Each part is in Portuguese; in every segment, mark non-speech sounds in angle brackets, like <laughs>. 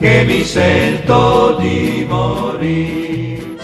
che mi sento di morire.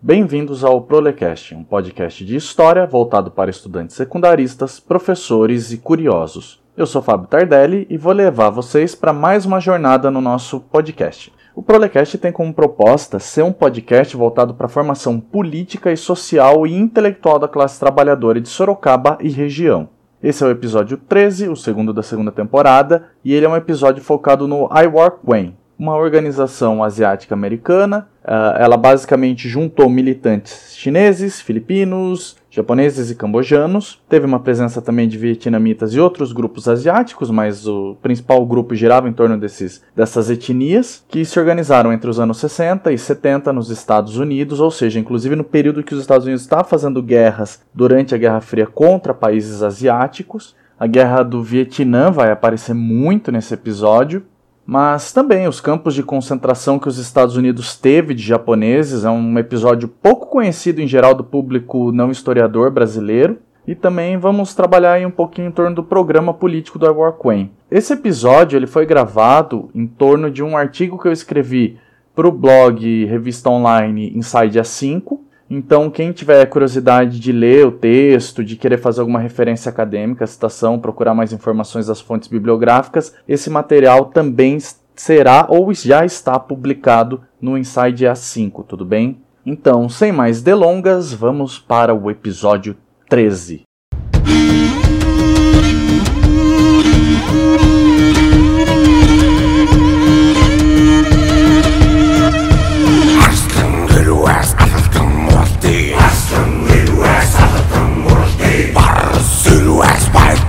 Bem-vindos ao Prolecast, um podcast de história voltado para estudantes secundaristas, professores e curiosos. Eu sou Fábio Tardelli e vou levar vocês para mais uma jornada no nosso podcast. O Prolecast tem como proposta ser um podcast voltado para a formação política e social e intelectual da classe trabalhadora de Sorocaba e região. Esse é o episódio 13, o segundo da segunda temporada, e ele é um episódio focado no I War Quen, uma organização asiática americana. Uh, ela basicamente juntou militantes chineses, filipinos, japoneses e cambojanos. Teve uma presença também de vietnamitas e outros grupos asiáticos, mas o principal grupo girava em torno desses, dessas etnias, que se organizaram entre os anos 60 e 70 nos Estados Unidos, ou seja, inclusive no período que os Estados Unidos estavam fazendo guerras durante a Guerra Fria contra países asiáticos. A Guerra do Vietnã vai aparecer muito nesse episódio mas também os campos de concentração que os Estados Unidos teve de japoneses é um episódio pouco conhecido em geral do público não historiador brasileiro. E também vamos trabalhar aí um pouquinho em torno do programa político do War Queen. Esse episódio ele foi gravado em torno de um artigo que eu escrevi para o blog Revista Online Inside A5, então, quem tiver curiosidade de ler o texto, de querer fazer alguma referência acadêmica, citação, procurar mais informações das fontes bibliográficas, esse material também será ou já está publicado no Inside A5, tudo bem? Então, sem mais delongas, vamos para o episódio 13.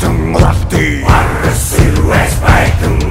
respectum, lofty. Harus respectum.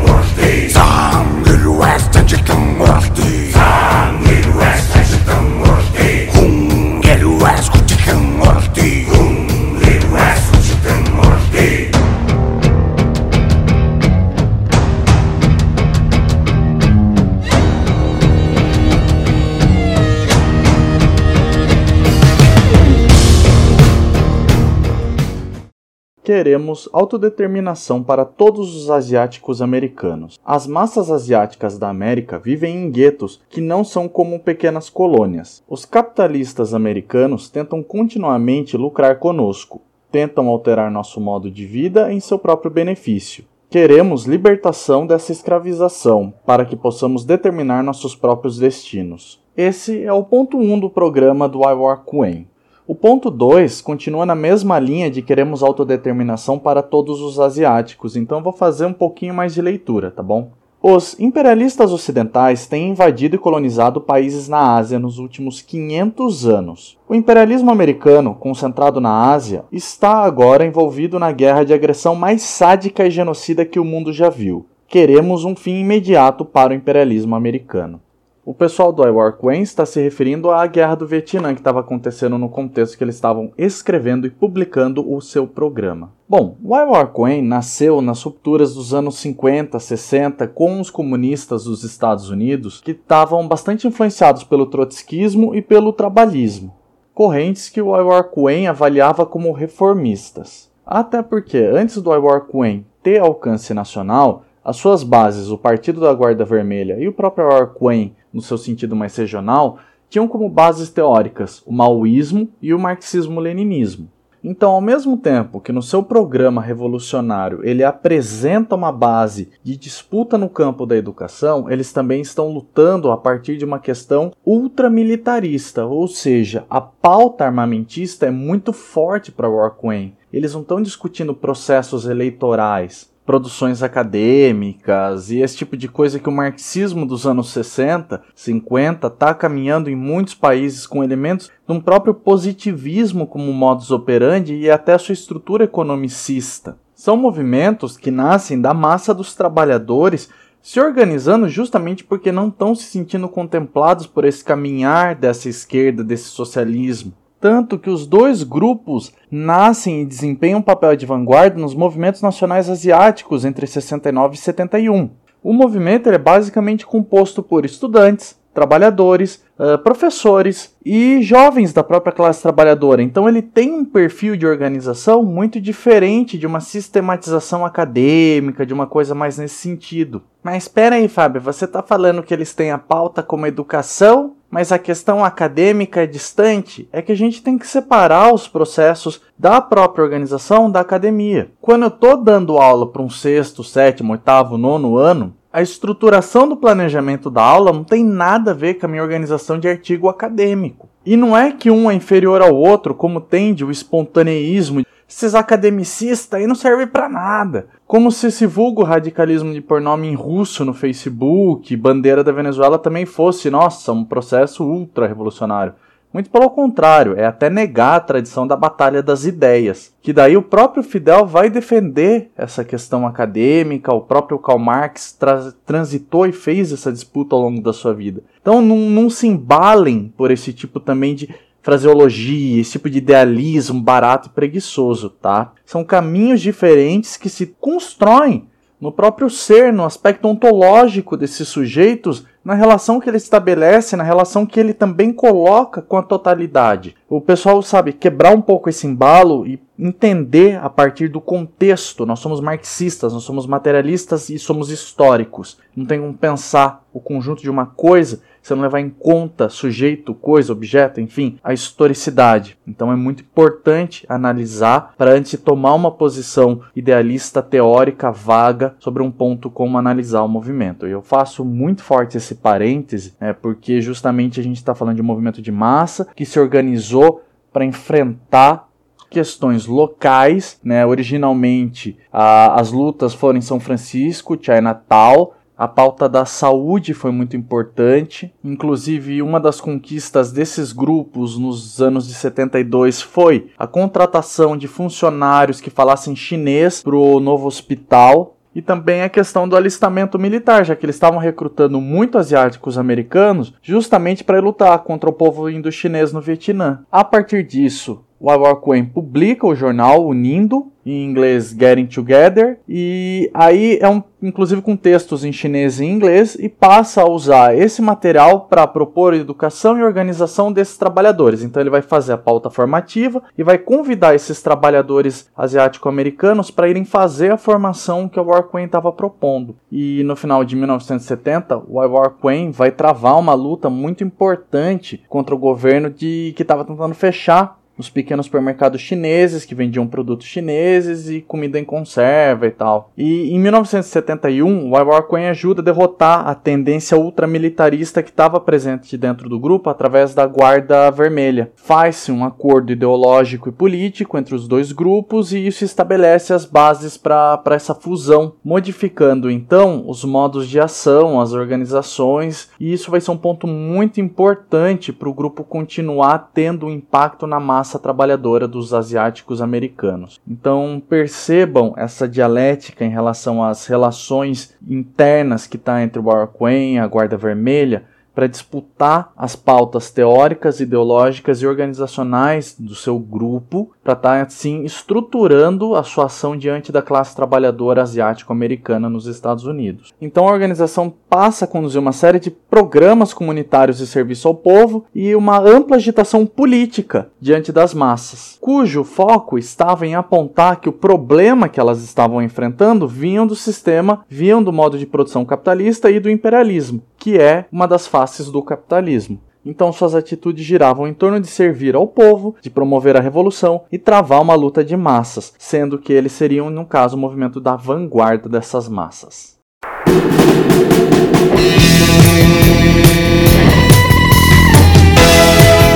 Queremos autodeterminação para todos os asiáticos americanos. As massas asiáticas da América vivem em guetos que não são como pequenas colônias. Os capitalistas americanos tentam continuamente lucrar conosco, tentam alterar nosso modo de vida em seu próprio benefício. Queremos libertação dessa escravização para que possamos determinar nossos próprios destinos. Esse é o ponto 1 um do programa do I War Queen. O ponto 2 continua na mesma linha de queremos autodeterminação para todos os asiáticos, então vou fazer um pouquinho mais de leitura, tá bom? Os imperialistas ocidentais têm invadido e colonizado países na Ásia nos últimos 500 anos. O imperialismo americano, concentrado na Ásia, está agora envolvido na guerra de agressão mais sádica e genocida que o mundo já viu. Queremos um fim imediato para o imperialismo americano. O pessoal do I War Queen está se referindo à Guerra do Vietnã que estava acontecendo no contexto que eles estavam escrevendo e publicando o seu programa. Bom, o I War Queen nasceu nas rupturas dos anos 50, 60 com os comunistas dos Estados Unidos que estavam bastante influenciados pelo trotskismo e pelo trabalhismo, correntes que o I War Queen avaliava como reformistas. Até porque antes do I War Queen ter alcance nacional, as suas bases, o Partido da Guarda Vermelha e o próprio I War Queen no seu sentido mais regional, tinham como bases teóricas o maoísmo e o marxismo-leninismo. Então, ao mesmo tempo que no seu programa revolucionário ele apresenta uma base de disputa no campo da educação, eles também estão lutando a partir de uma questão ultramilitarista, ou seja, a pauta armamentista é muito forte para Warquain. Eles não estão discutindo processos eleitorais, produções acadêmicas e esse tipo de coisa que o marxismo dos anos 60, 50 está caminhando em muitos países com elementos de um próprio positivismo como modus operandi e até sua estrutura economicista. São movimentos que nascem da massa dos trabalhadores se organizando justamente porque não estão se sentindo contemplados por esse caminhar dessa esquerda, desse socialismo. Tanto que os dois grupos nascem e desempenham um papel de vanguarda nos movimentos nacionais asiáticos entre 69 e 71. O movimento é basicamente composto por estudantes, trabalhadores, uh, professores e jovens da própria classe trabalhadora. Então ele tem um perfil de organização muito diferente de uma sistematização acadêmica, de uma coisa mais nesse sentido. Mas espera aí, Fábio, você está falando que eles têm a pauta como educação, mas a questão acadêmica é distante? É que a gente tem que separar os processos da própria organização da academia. Quando eu estou dando aula para um sexto, sétimo, oitavo, nono ano, a estruturação do planejamento da aula não tem nada a ver com a minha organização de artigo acadêmico. E não é que um é inferior ao outro, como tende o espontaneísmo. Esses academicistas aí não servem para nada. Como se esse vulgo radicalismo de pronome em russo no Facebook, bandeira da Venezuela também fosse, nossa, um processo ultra revolucionário. Muito pelo contrário, é até negar a tradição da batalha das ideias, que daí o próprio Fidel vai defender essa questão acadêmica, o próprio Karl Marx tra transitou e fez essa disputa ao longo da sua vida. Então não, não se embalem por esse tipo também de fraseologia, esse tipo de idealismo barato e preguiçoso, tá? São caminhos diferentes que se constroem no próprio ser, no aspecto ontológico desses sujeitos, na relação que ele estabelece, na relação que ele também coloca com a totalidade. O pessoal sabe quebrar um pouco esse embalo e entender a partir do contexto. Nós somos marxistas, nós somos materialistas e somos históricos. Não tem como pensar o conjunto de uma coisa você não levar em conta sujeito, coisa, objeto, enfim, a historicidade. Então é muito importante analisar para antes de tomar uma posição idealista, teórica, vaga sobre um ponto como analisar o movimento. E eu faço muito forte esse parêntese, né, porque justamente a gente está falando de um movimento de massa que se organizou para enfrentar questões locais, né? Originalmente a, as lutas foram em São Francisco, Chinatown, a pauta da saúde foi muito importante. Inclusive, uma das conquistas desses grupos nos anos de 72 foi a contratação de funcionários que falassem chinês para o novo hospital. E também a questão do alistamento militar, já que eles estavam recrutando muito asiáticos americanos justamente para lutar contra o povo indo-chinês no Vietnã. A partir disso, o Queen publica o jornal Unindo, em inglês Getting Together, e aí é um inclusive com textos em chinês e inglês, e passa a usar esse material para propor educação e organização desses trabalhadores. Então ele vai fazer a pauta formativa e vai convidar esses trabalhadores asiático-americanos para irem fazer a formação que o War Queen estava propondo. E no final de 1970, o War Queen vai travar uma luta muito importante contra o governo de que estava tentando fechar nos pequenos supermercados chineses que vendiam produtos chineses e comida em conserva e tal. E em 1971, o War Queen ajuda a derrotar a tendência ultramilitarista que estava presente dentro do grupo através da Guarda Vermelha. Faz-se um acordo ideológico e político entre os dois grupos e isso estabelece as bases para essa fusão, modificando então os modos de ação, as organizações, e isso vai ser um ponto muito importante para o grupo continuar tendo impacto na massa massa trabalhadora dos asiáticos americanos. Então percebam essa dialética em relação às relações internas que está entre o Arquen e a Guarda Vermelha, para disputar as pautas teóricas, ideológicas e organizacionais do seu grupo, para estar tá, assim estruturando a sua ação diante da classe trabalhadora asiático-americana nos Estados Unidos. Então a organização passa a conduzir uma série de programas comunitários de serviço ao povo e uma ampla agitação política diante das massas, cujo foco estava em apontar que o problema que elas estavam enfrentando vinham do sistema, vinham do modo de produção capitalista e do imperialismo, que é uma das faces do capitalismo. Então suas atitudes giravam em torno de servir ao povo, de promover a revolução e travar uma luta de massas, sendo que eles seriam, no caso, o movimento da vanguarda dessas massas.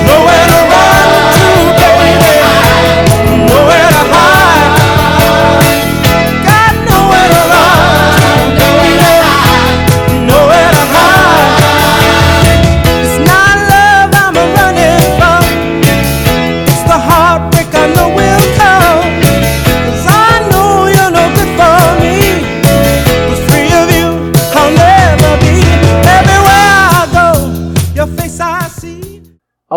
Cause I know you're no good for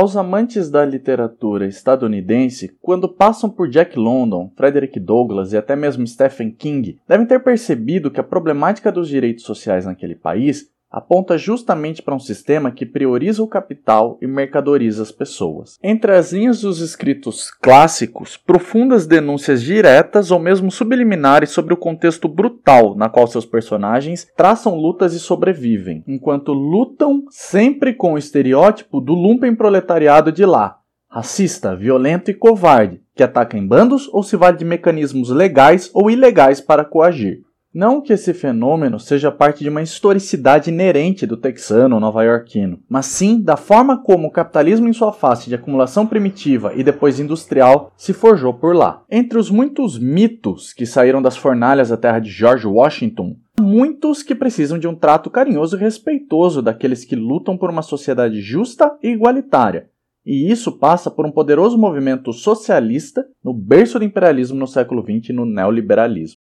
Aos amantes da literatura estadunidense, quando passam por Jack London, Frederick Douglass e até mesmo Stephen King, devem ter percebido que a problemática dos direitos sociais naquele país aponta justamente para um sistema que prioriza o capital e mercadoriza as pessoas. Entre as linhas dos escritos clássicos, profundas denúncias diretas ou mesmo subliminares sobre o contexto brutal na qual seus personagens traçam lutas e sobrevivem, enquanto lutam sempre com o estereótipo do lumpen proletariado de lá, racista, violento e covarde, que ataca em bandos ou se vale de mecanismos legais ou ilegais para coagir. Não que esse fenômeno seja parte de uma historicidade inerente do texano nova-iorquino, mas sim da forma como o capitalismo em sua face de acumulação primitiva e depois industrial se forjou por lá. Entre os muitos mitos que saíram das fornalhas da terra de George Washington, muitos que precisam de um trato carinhoso e respeitoso daqueles que lutam por uma sociedade justa e igualitária. E isso passa por um poderoso movimento socialista no berço do imperialismo no século XX e no neoliberalismo.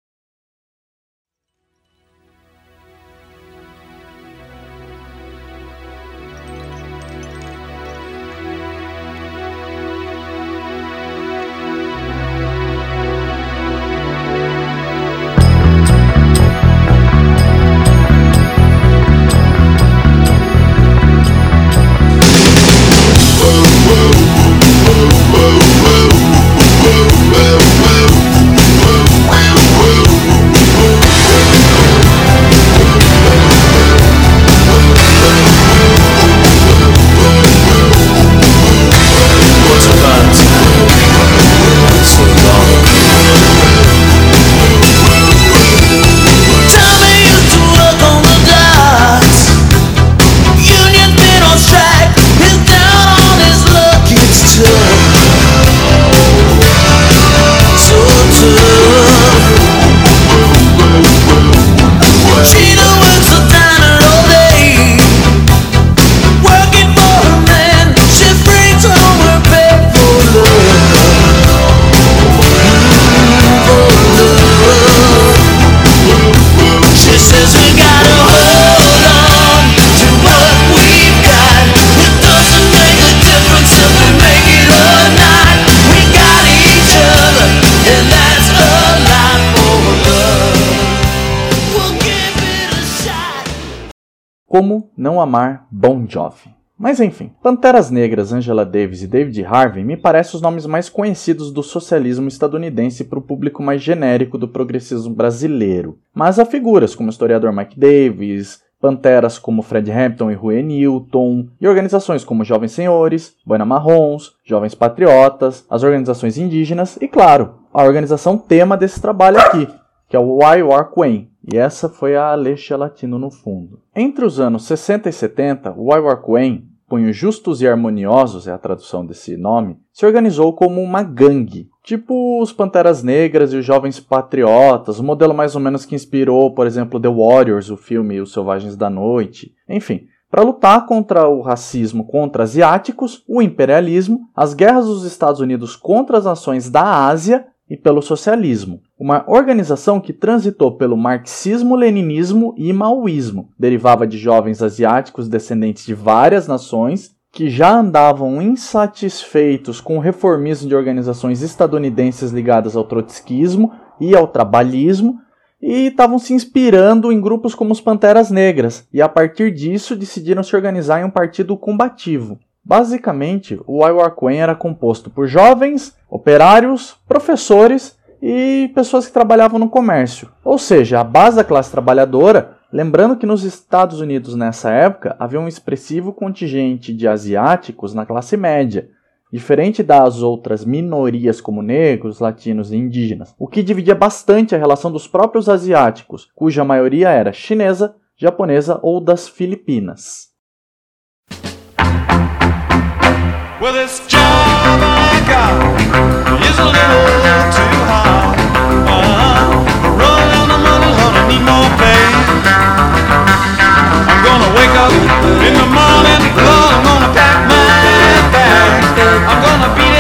Como não amar Bon Jovi? Mas enfim, Panteras Negras, Angela Davis e David Harvey me parecem os nomes mais conhecidos do socialismo estadunidense para o público mais genérico do progressismo brasileiro. Mas há figuras como o historiador Mike Davis, panteras como Fred Hampton e Huey Newton, e organizações como Jovens Senhores, Boina Marrons, Jovens Patriotas, as organizações indígenas e, claro, a organização tema desse trabalho aqui, que é o Why War Queen, e essa foi a Alexia Latino no fundo. Entre os anos 60 e 70, o Why War Queen, Punhos Justos e Harmoniosos é a tradução desse nome, se organizou como uma gangue, tipo os Panteras Negras e os Jovens Patriotas, o modelo mais ou menos que inspirou, por exemplo, The Warriors, o filme Os Selvagens da Noite. Enfim, para lutar contra o racismo contra asiáticos, o imperialismo, as guerras dos Estados Unidos contra as nações da Ásia e pelo socialismo, uma organização que transitou pelo marxismo-leninismo e maoísmo. Derivava de jovens asiáticos descendentes de várias nações que já andavam insatisfeitos com o reformismo de organizações estadunidenses ligadas ao trotskismo e ao trabalhismo e estavam se inspirando em grupos como os Panteras Negras, e a partir disso decidiram se organizar em um partido combativo. Basicamente, o Iwarquen era composto por jovens, operários, professores e pessoas que trabalhavam no comércio. Ou seja, a base da classe trabalhadora, lembrando que nos Estados Unidos nessa época havia um expressivo contingente de asiáticos na classe média, diferente das outras minorias como negros, latinos e indígenas, o que dividia bastante a relação dos próprios asiáticos, cuja maioria era chinesa, japonesa ou das Filipinas. Well, this job I got is a little too hard. Uh, run out of money, I need more pay. I'm gonna wake up in the morning, Lord, I'm gonna pack my bag. I'm gonna beat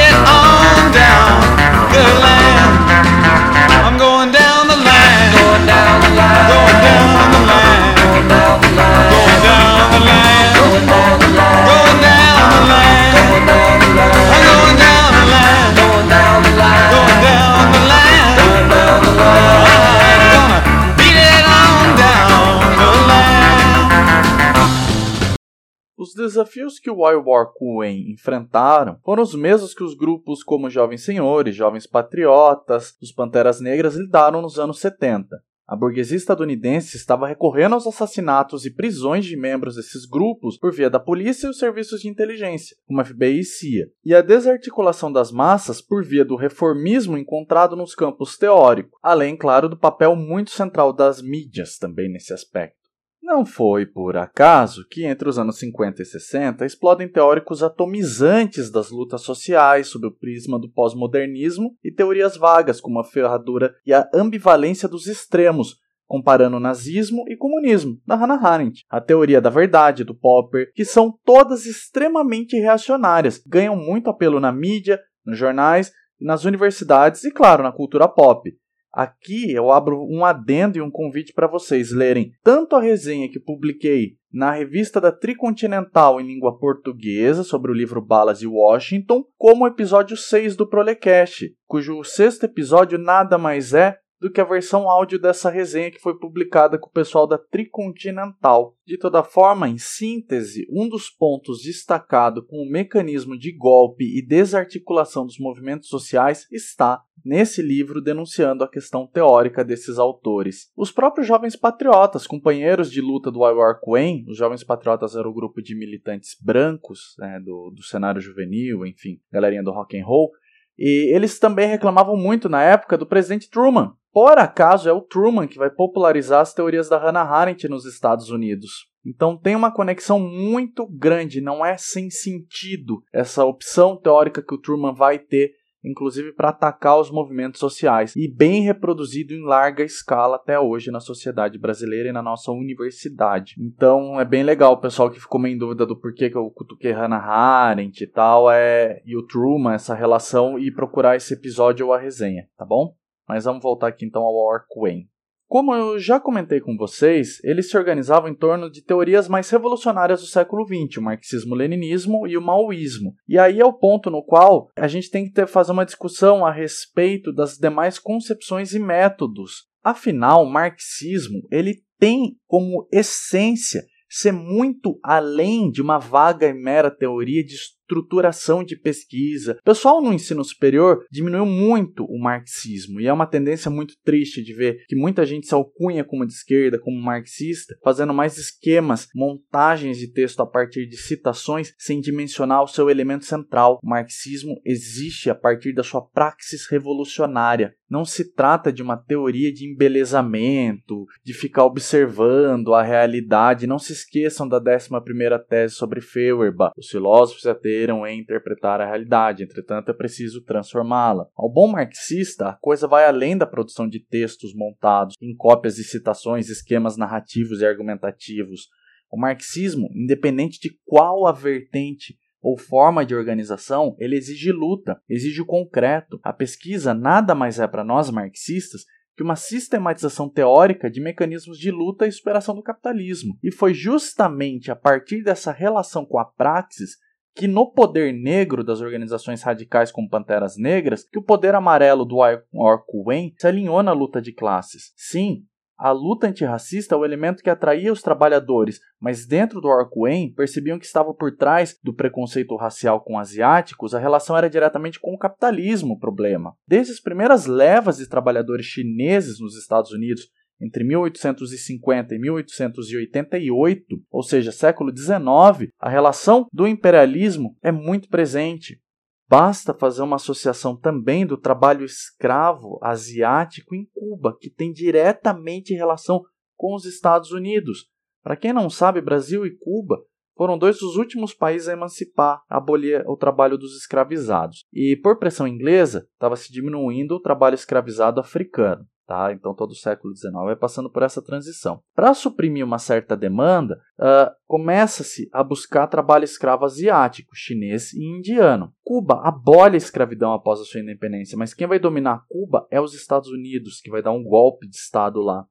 desafios que o Waiwar-Kuen enfrentaram foram os mesmos que os grupos como Jovens Senhores, Jovens Patriotas, os Panteras Negras lidaram nos anos 70. A burguesia estadunidense estava recorrendo aos assassinatos e prisões de membros desses grupos por via da polícia e os serviços de inteligência, como FBI e CIA, e a desarticulação das massas por via do reformismo encontrado nos campos teóricos, além, claro, do papel muito central das mídias também nesse aspecto. Não foi por acaso que entre os anos 50 e 60 explodem teóricos atomizantes das lutas sociais sob o prisma do pós-modernismo e teorias vagas como a ferradura e a ambivalência dos extremos, comparando nazismo e comunismo, da Hannah Arendt, a teoria da verdade do Popper, que são todas extremamente reacionárias, ganham muito apelo na mídia, nos jornais, nas universidades e, claro, na cultura pop. Aqui eu abro um adendo e um convite para vocês lerem tanto a resenha que publiquei na revista da Tricontinental em língua portuguesa sobre o livro Balas de Washington, como o episódio 6 do Prolecast, cujo sexto episódio nada mais é do que a versão áudio dessa resenha que foi publicada com o pessoal da Tricontinental. De toda forma, em síntese, um dos pontos destacado com o mecanismo de golpe e desarticulação dos movimentos sociais está nesse livro denunciando a questão teórica desses autores. Os próprios jovens patriotas, companheiros de luta do Iwar Queen, os jovens patriotas eram o grupo de militantes brancos né, do, do cenário juvenil, enfim, galerinha do rock and roll, e eles também reclamavam muito na época do presidente Truman, por acaso, é o Truman que vai popularizar as teorias da Hannah Arendt nos Estados Unidos. Então tem uma conexão muito grande, não é sem sentido essa opção teórica que o Truman vai ter, inclusive para atacar os movimentos sociais, e bem reproduzido em larga escala até hoje na sociedade brasileira e na nossa universidade. Então é bem legal o pessoal que ficou meio em dúvida do porquê que eu cutuquei Hannah Arendt e tal, é, e o Truman, essa relação, e procurar esse episódio ou a resenha, tá bom? Mas vamos voltar aqui então ao Orkway. Como eu já comentei com vocês, eles se organizavam em torno de teorias mais revolucionárias do século XX, o marxismo-leninismo e o maoísmo. E aí é o ponto no qual a gente tem que ter, fazer uma discussão a respeito das demais concepções e métodos. Afinal, o marxismo ele tem como essência ser muito além de uma vaga e mera teoria de estruturação de pesquisa. Pessoal no ensino superior diminuiu muito o marxismo e é uma tendência muito triste de ver que muita gente se alcunha como de esquerda, como marxista, fazendo mais esquemas, montagens de texto a partir de citações sem dimensionar o seu elemento central. O marxismo existe a partir da sua praxis revolucionária. Não se trata de uma teoria de embelezamento, de ficar observando a realidade. Não se esqueçam da 11 primeira tese sobre Feuerbach. Os filósofos ateram em interpretar a realidade, entretanto é preciso transformá-la. Ao bom marxista, a coisa vai além da produção de textos montados em cópias de citações, esquemas narrativos e argumentativos. O marxismo, independente de qual a vertente ou forma de organização, ele exige luta, exige o concreto. A pesquisa nada mais é para nós marxistas que uma sistematização teórica de mecanismos de luta e superação do capitalismo. E foi justamente a partir dessa relação com a praxis que no poder negro das organizações radicais como Panteras Negras, que o poder amarelo do Orkuen se alinhou na luta de classes. Sim, a luta antirracista é o elemento que atraía os trabalhadores, mas dentro do Orkuen percebiam que estava por trás do preconceito racial com asiáticos, a relação era diretamente com o capitalismo o problema. Desde as primeiras levas de trabalhadores chineses nos Estados Unidos, entre 1850 e 1888, ou seja, século XIX, a relação do imperialismo é muito presente. Basta fazer uma associação também do trabalho escravo asiático em Cuba, que tem diretamente relação com os Estados Unidos. Para quem não sabe, Brasil e Cuba foram dois dos últimos países a emancipar, a abolir o trabalho dos escravizados. E por pressão inglesa, estava se diminuindo o trabalho escravizado africano. Tá? Então todo o século XIX vai passando por essa transição. Para suprimir uma certa demanda, uh, começa-se a buscar trabalho escravo asiático, chinês e indiano. Cuba abole a escravidão após a sua independência, mas quem vai dominar Cuba é os Estados Unidos, que vai dar um golpe de Estado lá.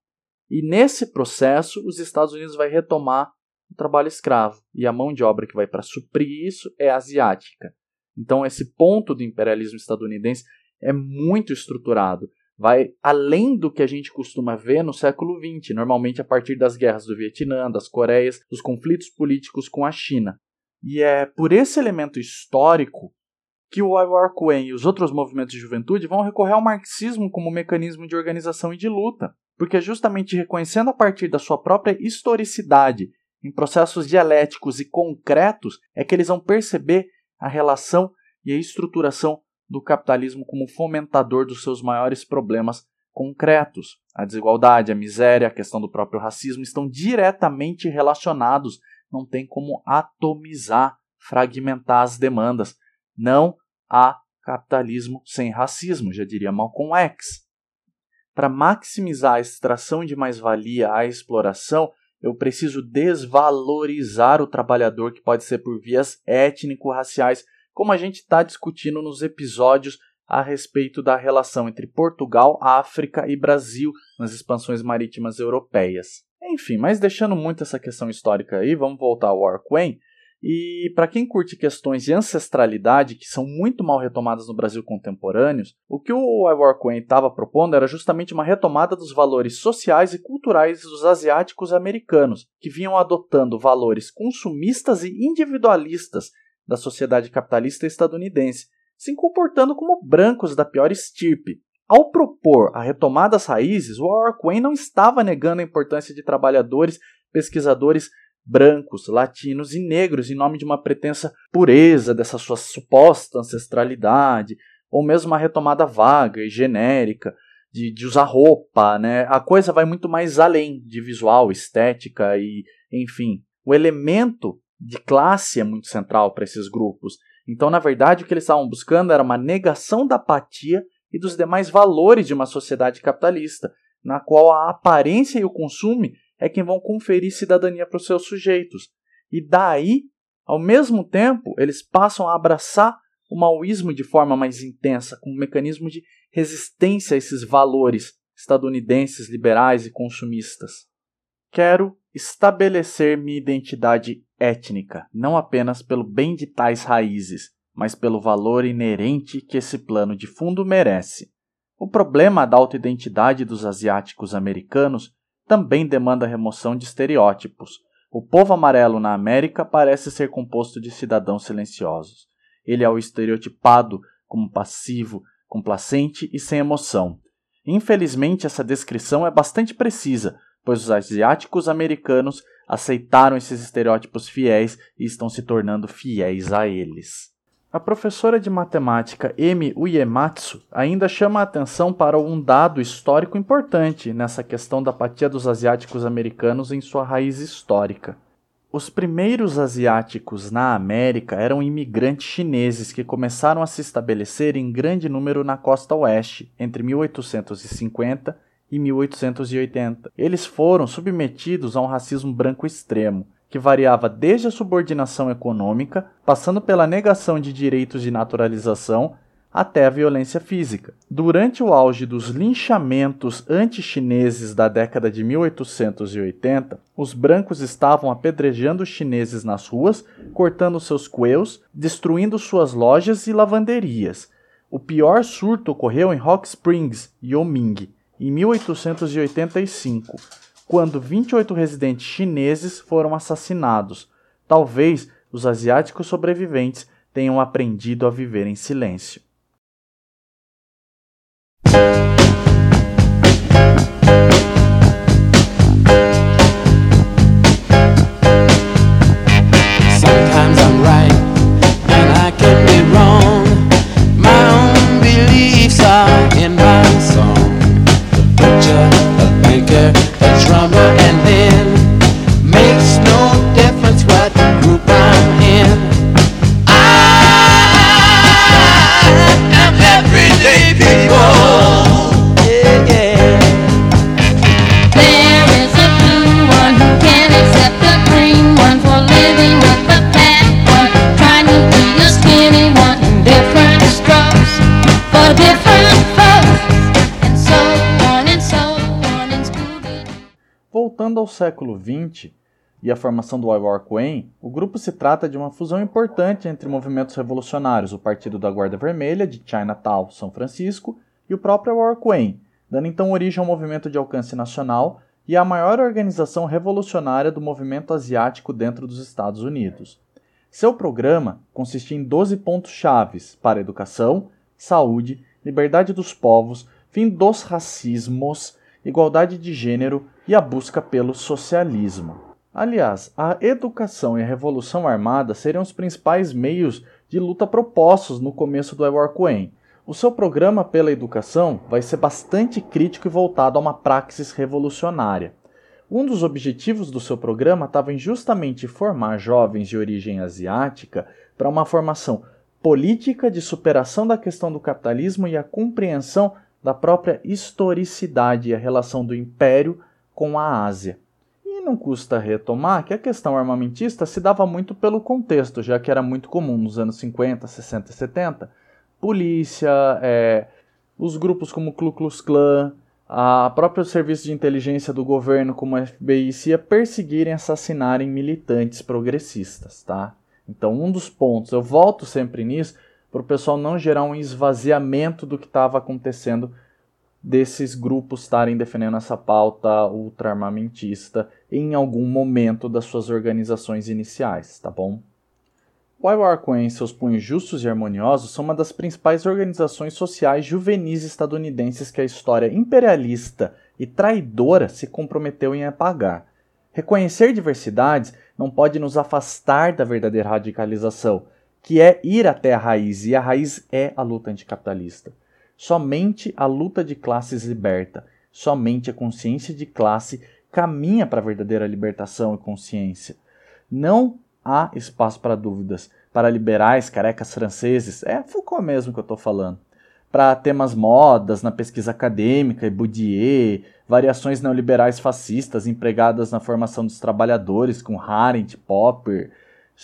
E nesse processo, os Estados Unidos vai retomar o trabalho escravo, e a mão de obra que vai para suprir isso é asiática. Então esse ponto do imperialismo estadunidense é muito estruturado vai além do que a gente costuma ver no século XX, normalmente a partir das guerras do Vietnã, das Coreias, dos conflitos políticos com a China. E é por esse elemento histórico que o Ivar Cohen e os outros movimentos de juventude vão recorrer ao marxismo como mecanismo de organização e de luta, porque é justamente reconhecendo a partir da sua própria historicidade em processos dialéticos e concretos é que eles vão perceber a relação e a estruturação do capitalismo como fomentador dos seus maiores problemas concretos. A desigualdade, a miséria, a questão do próprio racismo estão diretamente relacionados. Não tem como atomizar, fragmentar as demandas. Não há capitalismo sem racismo, já diria Malcolm X. Para maximizar a extração de mais-valia à exploração, eu preciso desvalorizar o trabalhador que pode ser por vias étnico-raciais, como a gente está discutindo nos episódios a respeito da relação entre Portugal, África e Brasil nas expansões marítimas europeias. Enfim, mas deixando muito essa questão histórica aí, vamos voltar ao Orquem. E para quem curte questões de ancestralidade, que são muito mal retomadas no Brasil contemporâneo, o que o Ivor Cohen estava propondo era justamente uma retomada dos valores sociais e culturais dos asiáticos americanos, que vinham adotando valores consumistas e individualistas da sociedade capitalista estadunidense, se comportando como brancos da pior estirpe. Ao propor a retomada das raízes, o Orquin não estava negando a importância de trabalhadores, pesquisadores brancos, latinos e negros em nome de uma pretensa pureza dessa sua suposta ancestralidade, ou mesmo uma retomada vaga e genérica de, de usar roupa, né? A coisa vai muito mais além de visual, estética e, enfim, o elemento de classe é muito central para esses grupos. Então, na verdade, o que eles estavam buscando era uma negação da apatia e dos demais valores de uma sociedade capitalista, na qual a aparência e o consumo é quem vão conferir cidadania para os seus sujeitos. E daí, ao mesmo tempo, eles passam a abraçar o maoísmo de forma mais intensa, como um mecanismo de resistência a esses valores estadunidenses, liberais e consumistas. Quero estabelecer minha identidade étnica, não apenas pelo bem de tais raízes, mas pelo valor inerente que esse plano de fundo merece. O problema da autoidentidade dos asiáticos americanos também demanda remoção de estereótipos. O povo amarelo na América parece ser composto de cidadãos silenciosos. Ele é o estereotipado como passivo, complacente e sem emoção. Infelizmente, essa descrição é bastante precisa, pois os asiáticos americanos aceitaram esses estereótipos fiéis e estão se tornando fiéis a eles. A professora de matemática Emi Uematsu ainda chama a atenção para um dado histórico importante nessa questão da apatia dos asiáticos americanos em sua raiz histórica. Os primeiros asiáticos na América eram imigrantes chineses que começaram a se estabelecer em grande número na costa oeste entre 1850 e 1880. Eles foram submetidos a um racismo branco extremo, que variava desde a subordinação econômica, passando pela negação de direitos de naturalização, até a violência física. Durante o auge dos linchamentos anti-chineses da década de 1880, os brancos estavam apedrejando os chineses nas ruas, cortando seus coelhos, destruindo suas lojas e lavanderias. O pior surto ocorreu em Rock Springs, Yoming, em 1885, quando 28 residentes chineses foram assassinados. Talvez os asiáticos sobreviventes tenham aprendido a viver em silêncio. Século XX e a formação do Ivor Queen, o grupo se trata de uma fusão importante entre movimentos revolucionários, o Partido da Guarda Vermelha de Chinatown, São Francisco, e o próprio Ivor Queen, dando então origem ao movimento de alcance nacional e à maior organização revolucionária do movimento asiático dentro dos Estados Unidos. Seu programa consistia em 12 pontos chaves para educação, saúde, liberdade dos povos, fim dos racismos, igualdade de gênero e a busca pelo socialismo. Aliás, a educação e a revolução armada seriam os principais meios de luta propostos no começo do Edward Cohen. O seu programa pela educação vai ser bastante crítico e voltado a uma praxis revolucionária. Um dos objetivos do seu programa estava em justamente formar jovens de origem asiática para uma formação política de superação da questão do capitalismo e a compreensão da própria historicidade e a relação do império com a Ásia. E não custa retomar que a questão armamentista se dava muito pelo contexto, já que era muito comum nos anos 50, 60 e 70, polícia, é, os grupos como Ku Klux Klan, a próprio serviço de inteligência do governo como o FBI e CIA perseguirem e assassinarem militantes progressistas, tá? Então, um dos pontos, eu volto sempre nisso, para o pessoal não gerar um esvaziamento do que estava acontecendo desses grupos estarem defendendo essa pauta ultra-armamentista em algum momento das suas organizações iniciais, tá bom? O IWARCO em seus punhos justos e harmoniosos são uma das principais organizações sociais juvenis estadunidenses que a história imperialista e traidora se comprometeu em apagar. Reconhecer diversidades não pode nos afastar da verdadeira radicalização, que é ir até a raiz, e a raiz é a luta anticapitalista. Somente a luta de classes liberta, somente a consciência de classe caminha para a verdadeira libertação e consciência. Não há espaço para dúvidas. Para liberais, carecas franceses, é Foucault mesmo que eu estou falando. Para temas modas na pesquisa acadêmica e Bourdieu, variações neoliberais fascistas empregadas na formação dos trabalhadores com Arendt, Popper.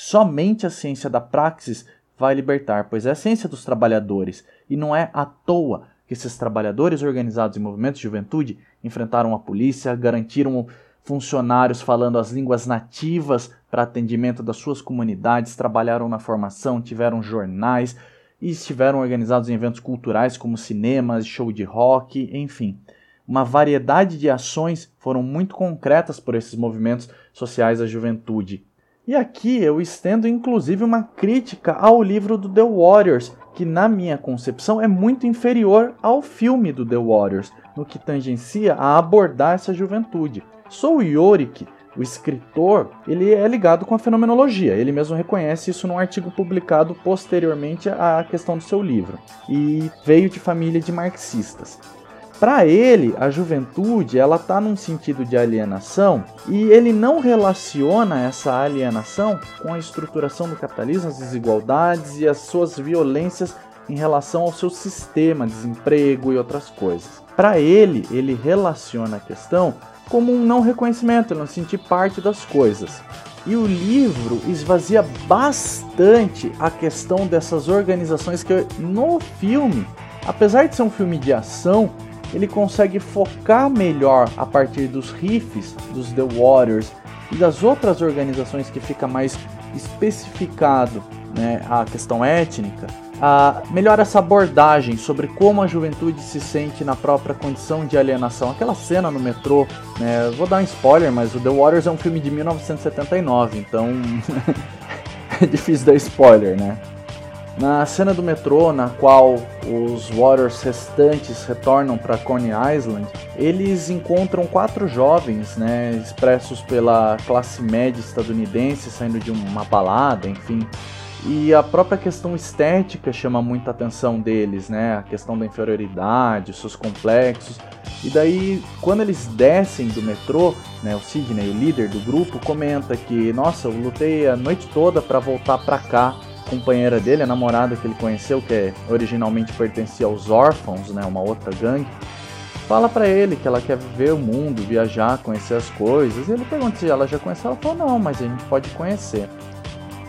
Somente a ciência da praxis vai libertar, pois é a ciência dos trabalhadores, e não é à toa que esses trabalhadores organizados em movimentos de juventude enfrentaram a polícia, garantiram funcionários falando as línguas nativas para atendimento das suas comunidades, trabalharam na formação, tiveram jornais e estiveram organizados em eventos culturais como cinemas, show de rock, enfim. Uma variedade de ações foram muito concretas por esses movimentos sociais da juventude. E aqui eu estendo inclusive uma crítica ao livro do The Warriors, que na minha concepção é muito inferior ao filme do The Warriors, no que tangencia a abordar essa juventude. Sou Yorick, o escritor, ele é ligado com a fenomenologia. Ele mesmo reconhece isso num artigo publicado posteriormente à questão do seu livro. E veio de família de marxistas. Para ele, a juventude ela está num sentido de alienação e ele não relaciona essa alienação com a estruturação do capitalismo, as desigualdades e as suas violências em relação ao seu sistema, desemprego e outras coisas. Para ele, ele relaciona a questão como um não reconhecimento, não sentir parte das coisas. E o livro esvazia bastante a questão dessas organizações que no filme, apesar de ser um filme de ação, ele consegue focar melhor a partir dos riffs dos The Warriors e das outras organizações que fica mais especificado né, a questão étnica a melhor essa abordagem sobre como a juventude se sente na própria condição de alienação. Aquela cena no metrô, né, vou dar um spoiler, mas o The Warriors é um filme de 1979, então <laughs> é difícil dar spoiler, né? Na cena do metrô, na qual os Warriors restantes retornam para Coney Island, eles encontram quatro jovens, né, expressos pela classe média estadunidense, saindo de uma balada, enfim, e a própria questão estética chama muita atenção deles, né? A questão da inferioridade, seus complexos. E daí, quando eles descem do metrô, né, o Sidney, o líder do grupo, comenta que, nossa, eu lutei a noite toda para voltar para cá. Companheira dele, a namorada que ele conheceu, que é, originalmente pertencia aos órfãos, né, uma outra gangue, fala para ele que ela quer ver o mundo, viajar, conhecer as coisas. E ele pergunta se ela já conheceu. Ela falou: não, mas a gente pode conhecer.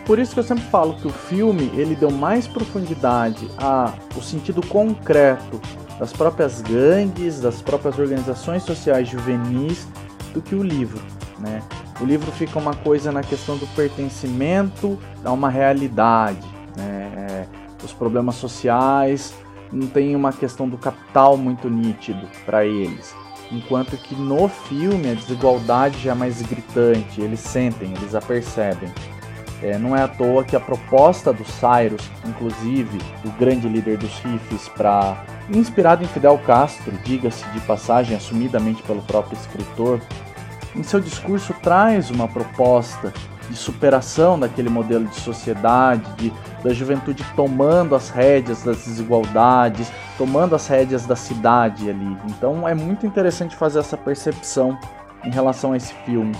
Por isso que eu sempre falo que o filme ele deu mais profundidade a o sentido concreto das próprias gangues, das próprias organizações sociais juvenis do que o livro, né? O livro fica uma coisa na questão do pertencimento a uma realidade, né? É, os problemas sociais não tem uma questão do capital muito nítido para eles. Enquanto que no filme a desigualdade já é mais gritante, eles sentem, eles a percebem. É, não é à toa que a proposta do Cyrus, inclusive o grande líder dos hippies, para inspirado em Fidel Castro, diga-se de passagem, assumidamente pelo próprio escritor, em seu discurso traz uma proposta de superação daquele modelo de sociedade, de, da juventude tomando as rédeas das desigualdades, tomando as rédeas da cidade ali. Então é muito interessante fazer essa percepção em relação a esse filme.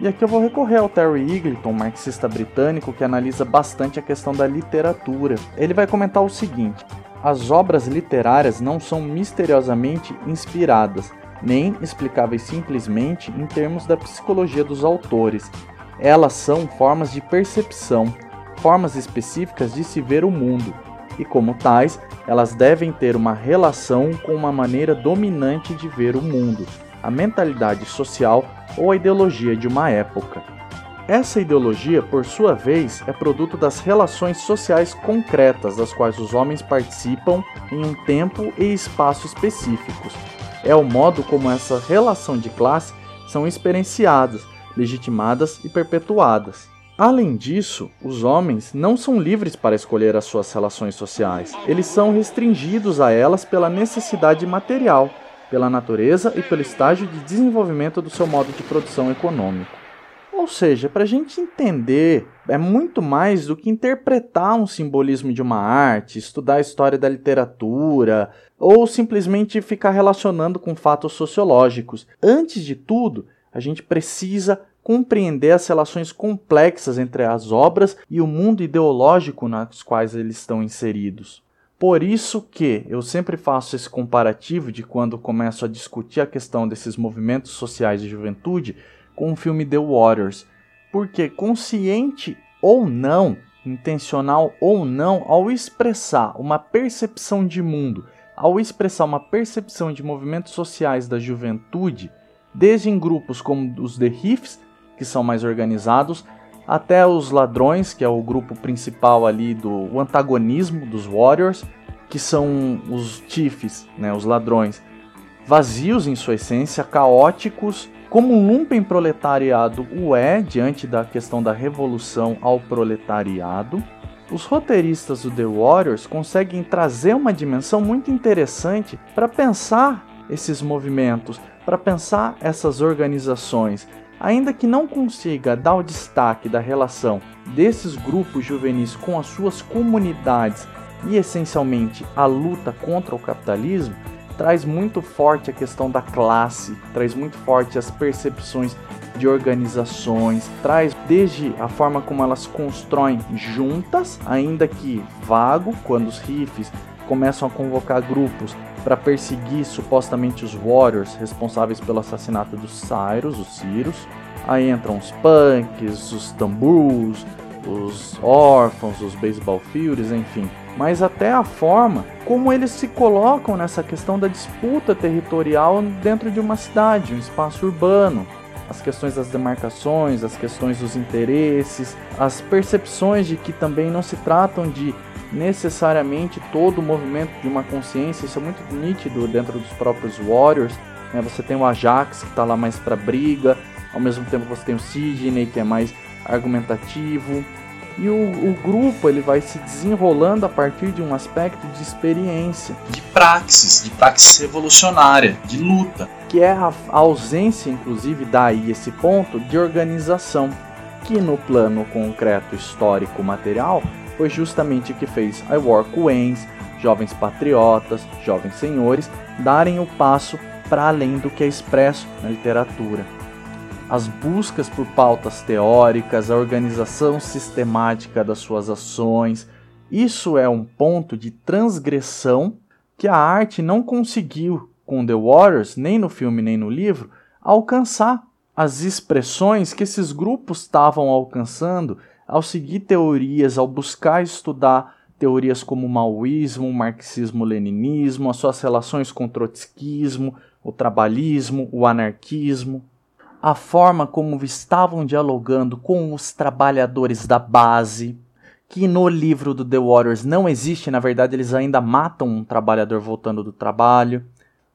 E aqui eu vou recorrer ao Terry Eagleton, marxista britânico, que analisa bastante a questão da literatura. Ele vai comentar o seguinte: as obras literárias não são misteriosamente inspiradas, nem explicáveis simplesmente em termos da psicologia dos autores. Elas são formas de percepção, formas específicas de se ver o mundo, e como tais, elas devem ter uma relação com uma maneira dominante de ver o mundo, a mentalidade social ou a ideologia de uma época. Essa ideologia, por sua vez, é produto das relações sociais concretas das quais os homens participam em um tempo e espaço específicos. É o modo como essa relação de classe são experienciadas, legitimadas e perpetuadas. Além disso, os homens não são livres para escolher as suas relações sociais. Eles são restringidos a elas pela necessidade material, pela natureza e pelo estágio de desenvolvimento do seu modo de produção econômico. Ou seja, para a gente entender, é muito mais do que interpretar um simbolismo de uma arte, estudar a história da literatura, ou simplesmente ficar relacionando com fatos sociológicos. Antes de tudo, a gente precisa compreender as relações complexas entre as obras e o mundo ideológico nas quais eles estão inseridos. Por isso que eu sempre faço esse comparativo de quando começo a discutir a questão desses movimentos sociais de juventude com o filme The Warriors. Porque consciente ou não, intencional ou não, ao expressar uma percepção de mundo, ao expressar uma percepção de movimentos sociais da juventude, desde em grupos como os The Riffs, que são mais organizados, até os ladrões, que é o grupo principal ali do antagonismo dos Warriors, que são os Chiefs, né, os ladrões, vazios em sua essência, caóticos, como um lumpen proletariado o é diante da questão da revolução ao proletariado. Os roteiristas do The Warriors conseguem trazer uma dimensão muito interessante para pensar esses movimentos, para pensar essas organizações, ainda que não consiga dar o destaque da relação desses grupos juvenis com as suas comunidades e essencialmente a luta contra o capitalismo, traz muito forte a questão da classe, traz muito forte as percepções de organizações, traz desde a forma como elas constroem juntas, ainda que vago, quando os rifes começam a convocar grupos para perseguir supostamente os Warriors responsáveis pelo assassinato dos Cyrus, os Cyrus. Aí entram os punks, os tambus, os órfãos, os baseball fields, enfim. Mas até a forma como eles se colocam nessa questão da disputa territorial dentro de uma cidade, um espaço urbano. As questões das demarcações, as questões dos interesses, as percepções de que também não se tratam de necessariamente todo o movimento de uma consciência, isso é muito nítido dentro dos próprios Warriors. Né? Você tem o Ajax que está lá mais para briga, ao mesmo tempo você tem o Sidney que é mais argumentativo. E o, o, grupo ele vai se desenrolando a partir de um aspecto de experiência, de praxis, de praxis revolucionária, de luta, que é a, ausência, inclusive, daí esse ponto de organização, que no plano concreto histórico material foi justamente o que fez I War Queens, jovens patriotas, jovens senhores, darem o passo para além do que é expresso na literatura. As buscas por pautas teóricas, a organização sistemática das suas ações, isso é um ponto de transgressão que a arte não conseguiu com The Warriors, nem no filme nem no livro, alcançar. As expressões que esses grupos estavam alcançando ao seguir teorias, ao buscar estudar teorias como o maoísmo, o marxismo-leninismo, as suas relações com o trotskismo, o trabalhismo, o anarquismo, a forma como estavam dialogando com os trabalhadores da base, que no livro do The Warriors não existe, na verdade eles ainda matam um trabalhador voltando do trabalho,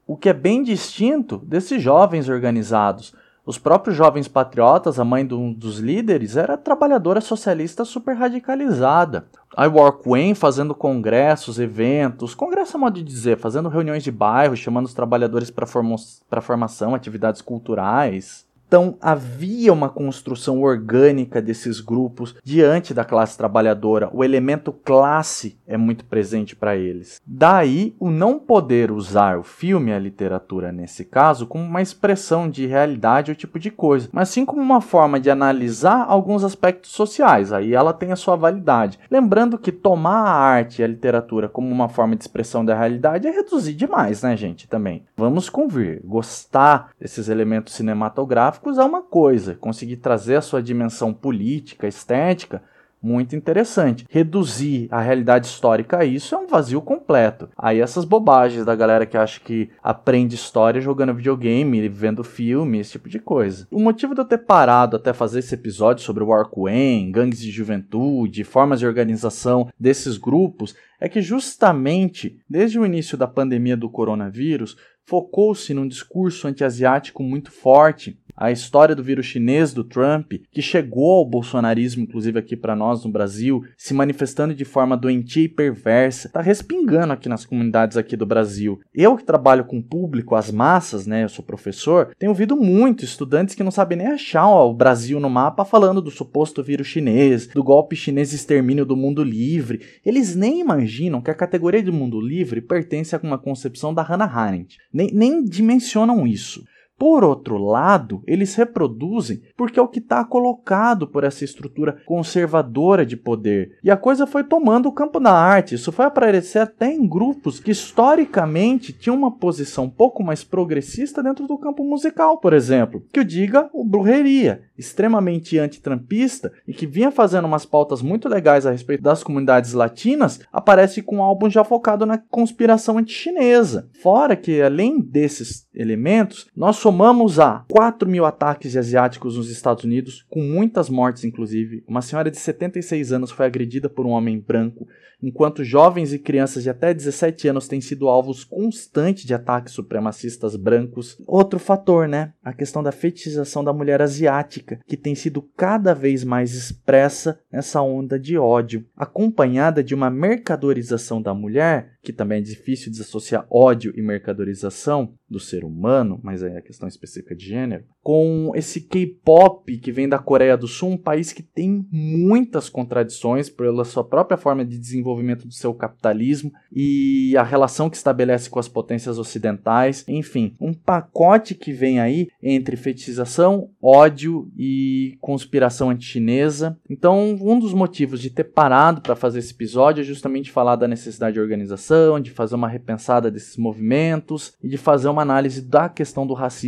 o que é bem distinto desses jovens organizados, Os próprios jovens patriotas, a mãe do, dos líderes, era trabalhadora socialista super radicalizada. A Workwen fazendo congressos, eventos, congresso é modo de dizer, fazendo reuniões de bairro, chamando os trabalhadores para formação, atividades culturais. Então havia uma construção orgânica desses grupos diante da classe trabalhadora. O elemento classe é muito presente para eles. Daí o não poder usar o filme e a literatura nesse caso como uma expressão de realidade ou tipo de coisa, mas sim como uma forma de analisar alguns aspectos sociais. Aí ela tem a sua validade. Lembrando que tomar a arte e a literatura como uma forma de expressão da realidade é reduzir demais, né, gente? Também. Vamos convir. Gostar desses elementos cinematográficos gráficos é uma coisa, conseguir trazer a sua dimensão política, estética, muito interessante. Reduzir a realidade histórica a isso é um vazio completo. Aí essas bobagens da galera que acha que aprende história jogando videogame, vendo filme, esse tipo de coisa. O motivo de eu ter parado até fazer esse episódio sobre o Arquen, gangues de juventude, formas de organização desses grupos, é que justamente desde o início da pandemia do coronavírus, focou-se num discurso anti-asiático muito forte a história do vírus chinês do Trump, que chegou ao bolsonarismo, inclusive aqui para nós no Brasil, se manifestando de forma doentia e perversa, tá respingando aqui nas comunidades aqui do Brasil. Eu que trabalho com público, as massas, né, eu sou professor, tenho ouvido muito estudantes que não sabem nem achar ó, o Brasil no mapa falando do suposto vírus chinês, do golpe chinês extermínio do mundo livre. Eles nem imaginam que a categoria de mundo livre pertence a uma concepção da Hannah Arendt. Nem, nem dimensionam isso. Por outro lado, eles reproduzem porque é o que está colocado por essa estrutura conservadora de poder. E a coisa foi tomando o campo da arte. Isso foi aparecer até em grupos que historicamente tinham uma posição um pouco mais progressista dentro do campo musical, por exemplo. Que o diga o Brujeria, extremamente antitrampista e que vinha fazendo umas pautas muito legais a respeito das comunidades latinas, aparece com um álbum já focado na conspiração anti-chinesa. Fora que, além desses elementos, nós somamos a 4 mil ataques de asiáticos nos Estados Unidos, com muitas mortes inclusive. Uma senhora de 76 anos foi agredida por um homem branco, enquanto jovens e crianças de até 17 anos têm sido alvos constantes de ataques supremacistas brancos. Outro fator, né? A questão da fetichização da mulher asiática, que tem sido cada vez mais expressa nessa onda de ódio, acompanhada de uma mercadorização da mulher, que também é difícil desassociar ódio e mercadorização do ser humano, mas é a questão específica de gênero, com esse K-pop que vem da Coreia do Sul, um país que tem muitas contradições pela sua própria forma de desenvolvimento do seu capitalismo e a relação que estabelece com as potências ocidentais, enfim, um pacote que vem aí entre fetichização, ódio e conspiração anti-chinesa. Então, um dos motivos de ter parado para fazer esse episódio é justamente falar da necessidade de organização, de fazer uma repensada desses movimentos e de fazer uma análise da questão do racismo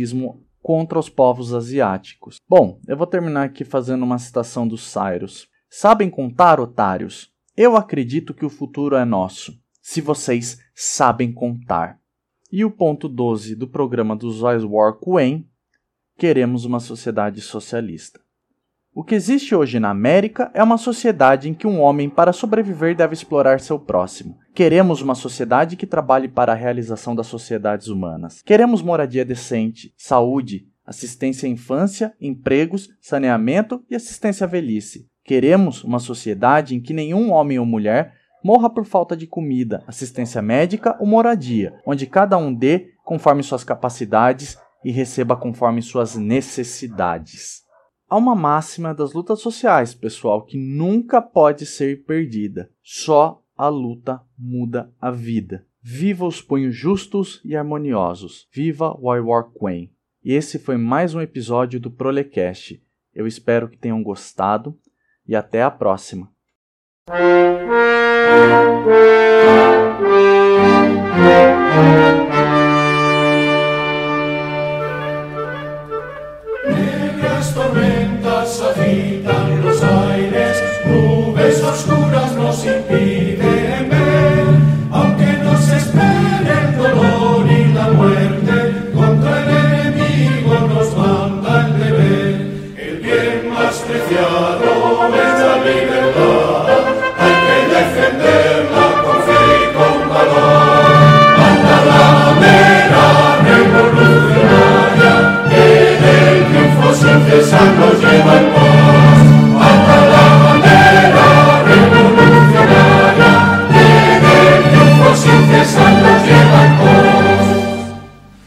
contra os povos asiáticos. Bom, eu vou terminar aqui fazendo uma citação do Cyrus. Sabem contar, otários? Eu acredito que o futuro é nosso, se vocês sabem contar. E o ponto 12 do programa do Zoys War Quen, queremos uma sociedade socialista. O que existe hoje na América é uma sociedade em que um homem, para sobreviver, deve explorar seu próximo. Queremos uma sociedade que trabalhe para a realização das sociedades humanas. Queremos moradia decente, saúde, assistência à infância, empregos, saneamento e assistência à velhice. Queremos uma sociedade em que nenhum homem ou mulher morra por falta de comida, assistência médica ou moradia, onde cada um dê conforme suas capacidades e receba conforme suas necessidades. Há uma máxima das lutas sociais, pessoal, que nunca pode ser perdida. Só a luta muda a vida. Viva os punhos justos e harmoniosos. Viva War Queen. E esse foi mais um episódio do Prolecast. Eu espero que tenham gostado e até a próxima. defenderla